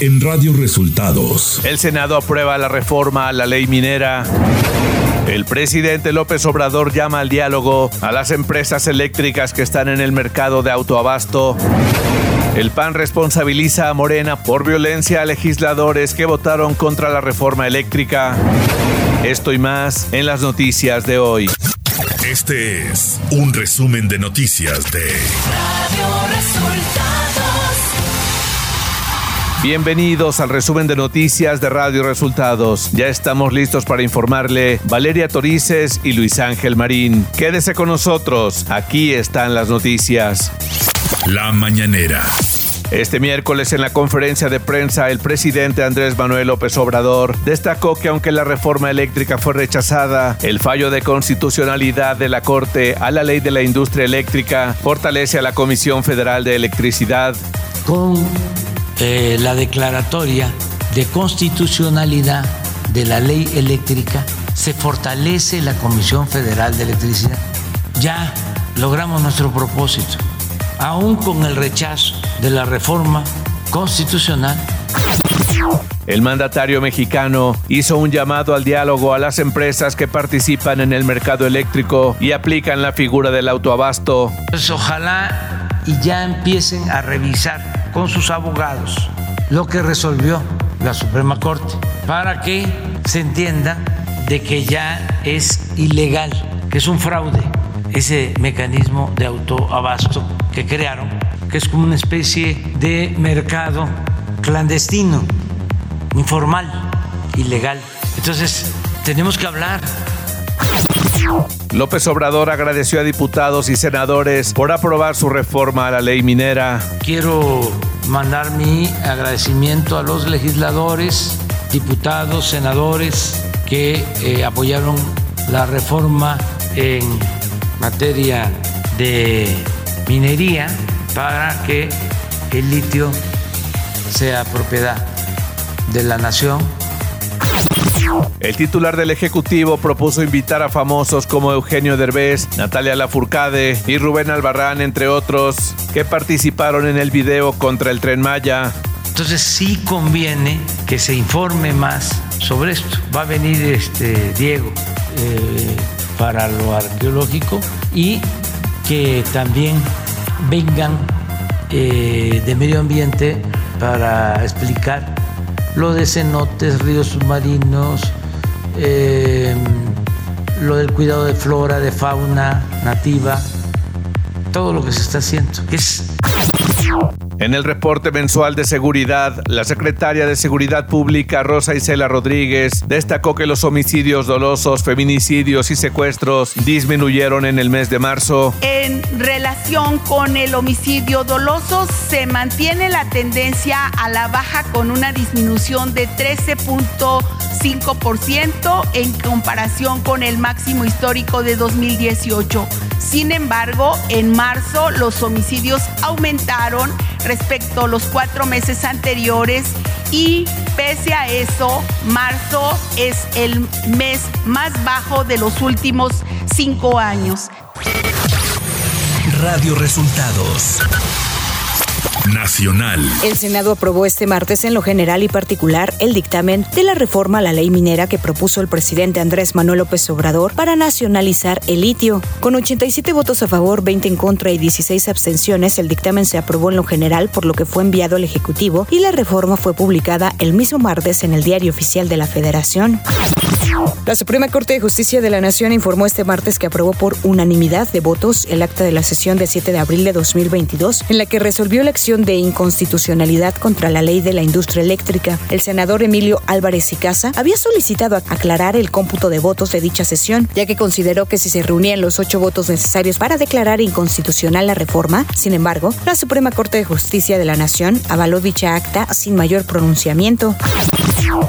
en Radio Resultados. El Senado aprueba la reforma a la ley minera. El presidente López Obrador llama al diálogo a las empresas eléctricas que están en el mercado de autoabasto. El PAN responsabiliza a Morena por violencia a legisladores que votaron contra la reforma eléctrica. Esto y más en las noticias de hoy. Este es un resumen de noticias de Radio Resultados. Bienvenidos al resumen de noticias de Radio Resultados. Ya estamos listos para informarle Valeria Torices y Luis Ángel Marín. Quédese con nosotros, aquí están las noticias. La mañanera. Este miércoles en la conferencia de prensa el presidente Andrés Manuel López Obrador destacó que aunque la reforma eléctrica fue rechazada, el fallo de constitucionalidad de la Corte a la ley de la industria eléctrica fortalece a la Comisión Federal de Electricidad. Con eh, la declaratoria de constitucionalidad de la ley eléctrica se fortalece la Comisión Federal de Electricidad. Ya logramos nuestro propósito aún con el rechazo de la reforma constitucional. El mandatario mexicano hizo un llamado al diálogo a las empresas que participan en el mercado eléctrico y aplican la figura del autoabasto. Pues ojalá y ya empiecen a revisar con sus abogados lo que resolvió la Suprema Corte para que se entienda de que ya es ilegal, que es un fraude ese mecanismo de autoabasto que crearon, que es como una especie de mercado clandestino, informal, ilegal. Entonces, tenemos que hablar. López Obrador agradeció a diputados y senadores por aprobar su reforma a la ley minera. Quiero mandar mi agradecimiento a los legisladores, diputados, senadores que eh, apoyaron la reforma en materia de minería para que el litio sea propiedad de la nación. El titular del Ejecutivo propuso invitar a famosos como Eugenio Derbez, Natalia Lafourcade y Rubén Albarrán, entre otros, que participaron en el video contra el tren Maya. Entonces sí conviene que se informe más sobre esto. Va a venir este Diego. Eh, para lo arqueológico y que también vengan eh, de medio ambiente para explicar lo de cenotes, ríos submarinos, eh, lo del cuidado de flora, de fauna nativa, todo lo que se está haciendo. Es en el reporte mensual de seguridad, la secretaria de Seguridad Pública, Rosa Isela Rodríguez, destacó que los homicidios dolosos, feminicidios y secuestros disminuyeron en el mes de marzo. En relación con el homicidio doloso, se mantiene la tendencia a la baja con una disminución de 13.5% en comparación con el máximo histórico de 2018. Sin embargo, en marzo los homicidios aumentaron respecto a los cuatro meses anteriores y pese a eso, marzo es el mes más bajo de los últimos cinco años. Radio Resultados Nacional. El Senado aprobó este martes en lo general y particular el dictamen de la reforma a la ley minera que propuso el presidente Andrés Manuel López Obrador para nacionalizar el litio. Con 87 votos a favor, 20 en contra y 16 abstenciones, el dictamen se aprobó en lo general por lo que fue enviado al Ejecutivo y la reforma fue publicada el mismo martes en el Diario Oficial de la Federación. La Suprema Corte de Justicia de la Nación informó este martes que aprobó por unanimidad de votos el acta de la sesión de 7 de abril de 2022, en la que resolvió la acción de inconstitucionalidad contra la ley de la industria eléctrica. El senador Emilio Álvarez y Casa había solicitado aclarar el cómputo de votos de dicha sesión, ya que consideró que si se reunían los ocho votos necesarios para declarar inconstitucional la reforma, sin embargo, la Suprema Corte de Justicia de la Nación avaló dicha acta sin mayor pronunciamiento.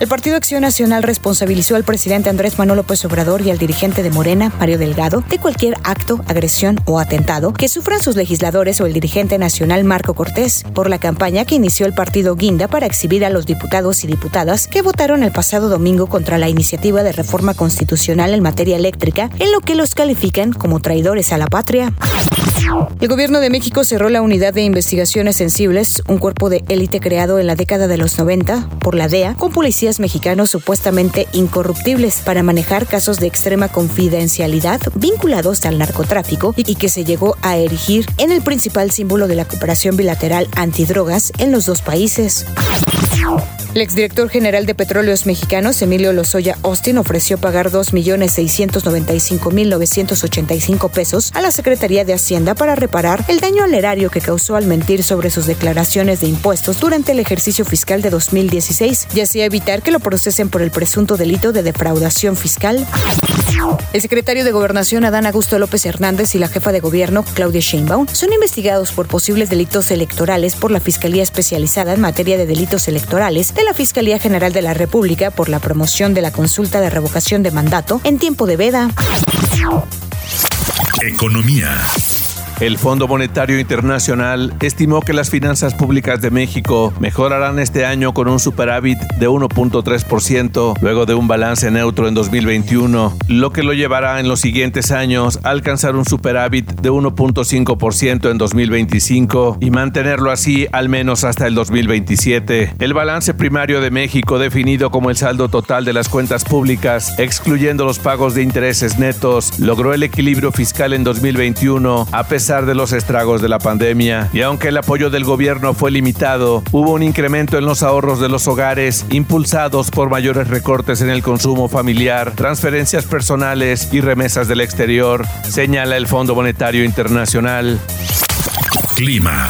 El Partido Acción Nacional responsabilizó al presidente Andrés Manuel López Obrador y al dirigente de Morena, Mario Delgado, de cualquier acto, agresión o atentado que sufran sus legisladores o el dirigente nacional Marco Cortés por la campaña que inició el partido Guinda para exhibir a los diputados y diputadas que votaron el pasado domingo contra la iniciativa de reforma constitucional en materia eléctrica, en lo que los califican como traidores a la patria. El gobierno de México cerró la unidad de investigaciones sensibles, un cuerpo de élite creado en la década de los 90 por la DEA, con policías mexicanos supuestamente incorruptibles para manejar casos de extrema confidencialidad vinculados al narcotráfico y que se llegó a erigir en el principal símbolo de la cooperación bilateral antidrogas en los dos países. El exdirector general de Petróleos Mexicanos, Emilio Lozoya Austin, ofreció pagar 2.695.985 pesos a la Secretaría de Hacienda para reparar el daño al erario que causó al mentir sobre sus declaraciones de impuestos durante el ejercicio fiscal de 2016 y así evitar que lo procesen por el presunto delito de defraudación fiscal. El secretario de Gobernación Adán Augusto López Hernández y la jefa de gobierno Claudia Sheinbaum son investigados por posibles delitos electorales por la Fiscalía Especializada en Materia de Delitos Electorales la Fiscalía General de la República por la promoción de la consulta de revocación de mandato en tiempo de veda. Economía. El Fondo Monetario Internacional estimó que las finanzas públicas de México mejorarán este año con un superávit de 1.3% luego de un balance neutro en 2021, lo que lo llevará en los siguientes años a alcanzar un superávit de 1.5% en 2025 y mantenerlo así al menos hasta el 2027. El balance primario de México definido como el saldo total de las cuentas públicas, excluyendo los pagos de intereses netos, logró el equilibrio fiscal en 2021 a pesar de los estragos de la pandemia. Y aunque el apoyo del gobierno fue limitado, hubo un incremento en los ahorros de los hogares, impulsados por mayores recortes en el consumo familiar, transferencias personales y remesas del exterior, señala el Fondo Monetario Internacional. Clima.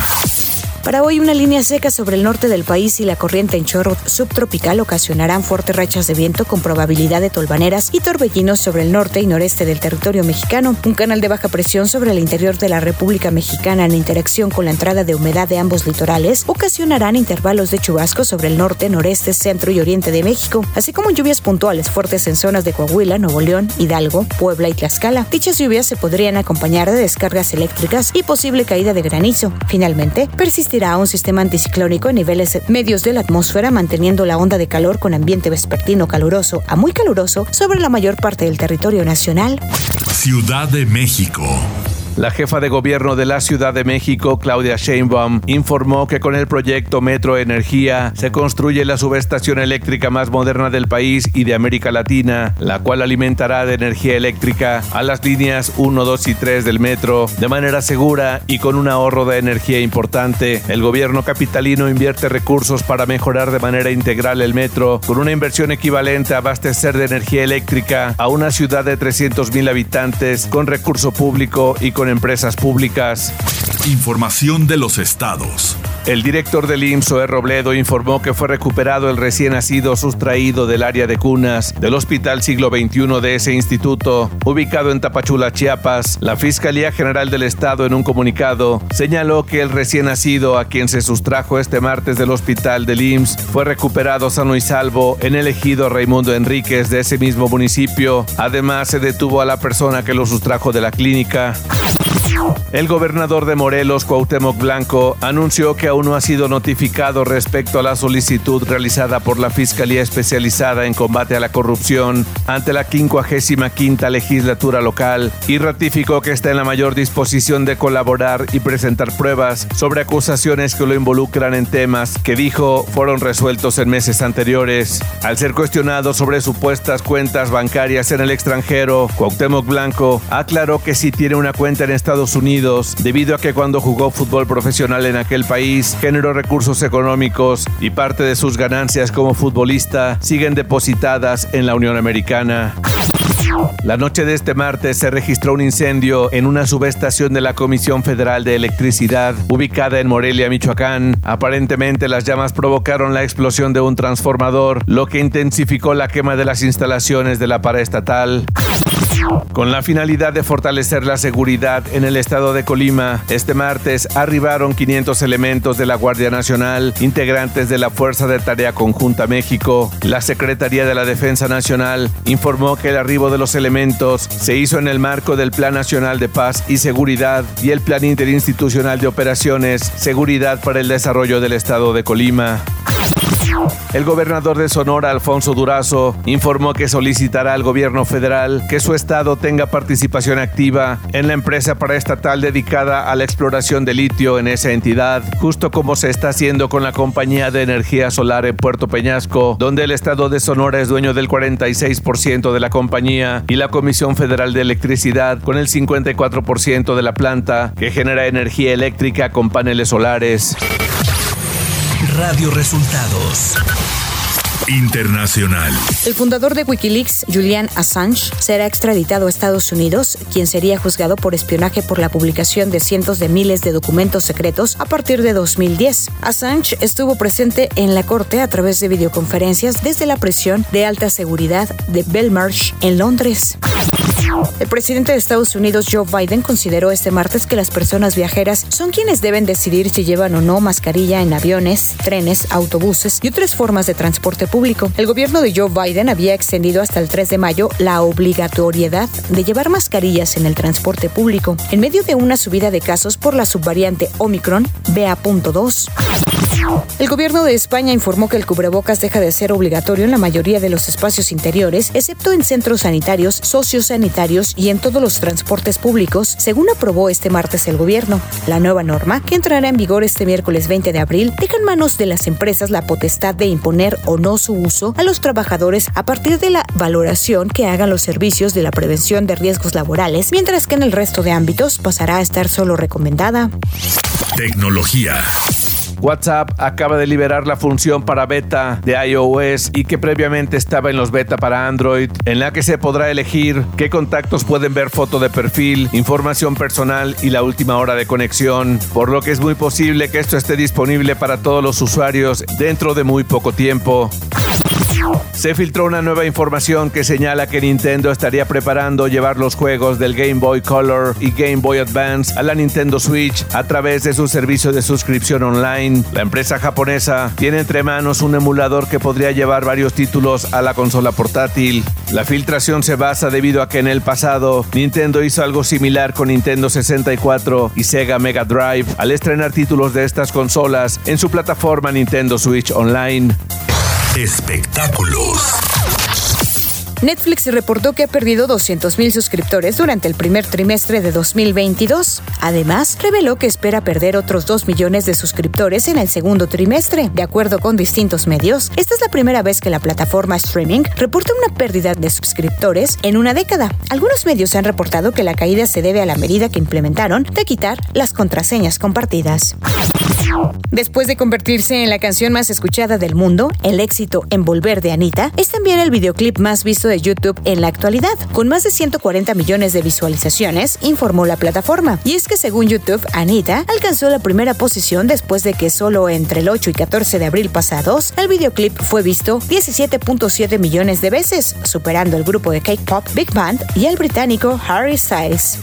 Para hoy, una línea seca sobre el norte del país y la corriente en chorro subtropical ocasionarán fuertes rachas de viento con probabilidad de tolvaneras y torbellinos sobre el norte y noreste del territorio mexicano. Un canal de baja presión sobre el interior de la República Mexicana en interacción con la entrada de humedad de ambos litorales ocasionarán intervalos de chubascos sobre el norte, noreste, centro y oriente de México, así como lluvias puntuales fuertes en zonas de Coahuila, Nuevo León, Hidalgo, Puebla y Tlaxcala. Dichas lluvias se podrían acompañar de descargas eléctricas y posible caída de granizo. Finalmente, persiste a un sistema anticiclónico en niveles medios de la atmósfera, manteniendo la onda de calor con ambiente vespertino caluroso a muy caluroso sobre la mayor parte del territorio nacional. Ciudad de México. La jefa de gobierno de la Ciudad de México, Claudia Sheinbaum, informó que con el proyecto Metro Energía se construye la subestación eléctrica más moderna del país y de América Latina, la cual alimentará de energía eléctrica a las líneas 1, 2 y 3 del metro de manera segura y con un ahorro de energía importante. El gobierno capitalino invierte recursos para mejorar de manera integral el metro con una inversión equivalente a abastecer de energía eléctrica a una ciudad de 300 mil habitantes con recurso público y con con empresas públicas. Información de los estados. El director del IMSS, E. Robledo, informó que fue recuperado el recién nacido sustraído del área de cunas del Hospital Siglo XXI de ese instituto, ubicado en Tapachula, Chiapas. La Fiscalía General del Estado, en un comunicado, señaló que el recién nacido, a quien se sustrajo este martes del hospital del IMSS, fue recuperado sano y salvo en el ejido Raimundo Enríquez de ese mismo municipio. Además, se detuvo a la persona que lo sustrajo de la clínica. El gobernador de Morelos, Cuauhtémoc Blanco, anunció que aún no ha sido notificado respecto a la solicitud realizada por la Fiscalía Especializada en Combate a la Corrupción ante la 55 legislatura local y ratificó que está en la mayor disposición de colaborar y presentar pruebas sobre acusaciones que lo involucran en temas que dijo fueron resueltos en meses anteriores. Al ser cuestionado sobre supuestas cuentas bancarias en el extranjero, Cuauhtémoc Blanco aclaró que sí tiene una cuenta en Estados Unidos debido a que cuando jugó fútbol profesional en aquel país generó recursos económicos y parte de sus ganancias como futbolista siguen depositadas en la Unión Americana. La noche de este martes se registró un incendio en una subestación de la Comisión Federal de Electricidad ubicada en Morelia, Michoacán. Aparentemente las llamas provocaron la explosión de un transformador, lo que intensificó la quema de las instalaciones de la paraestatal. Con la finalidad de fortalecer la seguridad en el estado de Colima, este martes arribaron 500 elementos de la Guardia Nacional, integrantes de la Fuerza de Tarea Conjunta México. La Secretaría de la Defensa Nacional informó que el arribo de los elementos se hizo en el marco del Plan Nacional de Paz y Seguridad y el Plan Interinstitucional de Operaciones Seguridad para el Desarrollo del Estado de Colima. El gobernador de Sonora, Alfonso Durazo, informó que solicitará al gobierno federal que su estado tenga participación activa en la empresa paraestatal dedicada a la exploración de litio en esa entidad, justo como se está haciendo con la compañía de energía solar en Puerto Peñasco, donde el estado de Sonora es dueño del 46% de la compañía y la Comisión Federal de Electricidad con el 54% de la planta que genera energía eléctrica con paneles solares. Radio Resultados. Internacional. El fundador de Wikileaks, Julian Assange, será extraditado a Estados Unidos, quien sería juzgado por espionaje por la publicación de cientos de miles de documentos secretos a partir de 2010. Assange estuvo presente en la corte a través de videoconferencias desde la prisión de alta seguridad de Belmarsh en Londres. El presidente de Estados Unidos, Joe Biden, consideró este martes que las personas viajeras son quienes deben decidir si llevan o no mascarilla en aviones, trenes, autobuses y otras formas de transporte público. El gobierno de Joe Biden había extendido hasta el 3 de mayo la obligatoriedad de llevar mascarillas en el transporte público, en medio de una subida de casos por la subvariante Omicron BA.2. El gobierno de España informó que el cubrebocas deja de ser obligatorio en la mayoría de los espacios interiores, excepto en centros sanitarios, sociosanitarios y en todos los transportes públicos, según aprobó este martes el gobierno. La nueva norma, que entrará en vigor este miércoles 20 de abril, deja en manos de las empresas la potestad de imponer o no su uso a los trabajadores a partir de la valoración que hagan los servicios de la prevención de riesgos laborales, mientras que en el resto de ámbitos pasará a estar solo recomendada. Tecnología. WhatsApp acaba de liberar la función para beta de iOS y que previamente estaba en los beta para Android, en la que se podrá elegir qué contactos pueden ver foto de perfil, información personal y la última hora de conexión, por lo que es muy posible que esto esté disponible para todos los usuarios dentro de muy poco tiempo. Se filtró una nueva información que señala que Nintendo estaría preparando llevar los juegos del Game Boy Color y Game Boy Advance a la Nintendo Switch a través de su servicio de suscripción online. La empresa japonesa tiene entre manos un emulador que podría llevar varios títulos a la consola portátil. La filtración se basa debido a que en el pasado Nintendo hizo algo similar con Nintendo 64 y Sega Mega Drive al estrenar títulos de estas consolas en su plataforma Nintendo Switch Online. Espectáculos. Netflix reportó que ha perdido 200.000 suscriptores durante el primer trimestre de 2022. Además, reveló que espera perder otros 2 millones de suscriptores en el segundo trimestre. De acuerdo con distintos medios, esta es la primera vez que la plataforma streaming reporta una pérdida de suscriptores en una década. Algunos medios han reportado que la caída se debe a la medida que implementaron de quitar las contraseñas compartidas. Después de convertirse en la canción más escuchada del mundo, el éxito Envolver de Anita es también el videoclip más visto de YouTube en la actualidad, con más de 140 millones de visualizaciones, informó la plataforma. Y es que según YouTube, Anita alcanzó la primera posición después de que solo entre el 8 y 14 de abril pasados, el videoclip fue visto 17.7 millones de veces, superando el grupo de K-pop Big Band y el británico Harry Styles.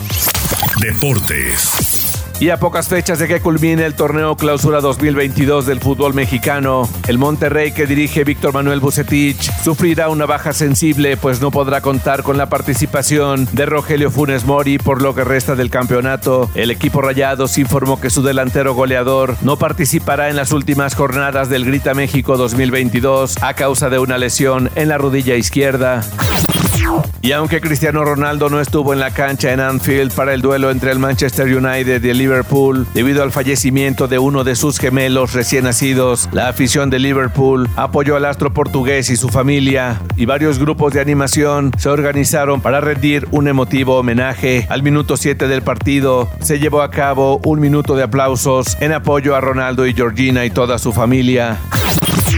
Deportes. Y a pocas fechas de que culmine el torneo Clausura 2022 del fútbol mexicano, el Monterrey que dirige Víctor Manuel Bucetich sufrirá una baja sensible pues no podrá contar con la participación de Rogelio Funes Mori por lo que resta del campeonato. El equipo Rayados informó que su delantero goleador no participará en las últimas jornadas del Grita México 2022 a causa de una lesión en la rodilla izquierda. Y aunque Cristiano Ronaldo no estuvo en la cancha en Anfield para el duelo entre el Manchester United y el Liverpool debido al fallecimiento de uno de sus gemelos recién nacidos, la afición de Liverpool apoyó al astro portugués y su familia y varios grupos de animación se organizaron para rendir un emotivo homenaje. Al minuto 7 del partido se llevó a cabo un minuto de aplausos en apoyo a Ronaldo y Georgina y toda su familia.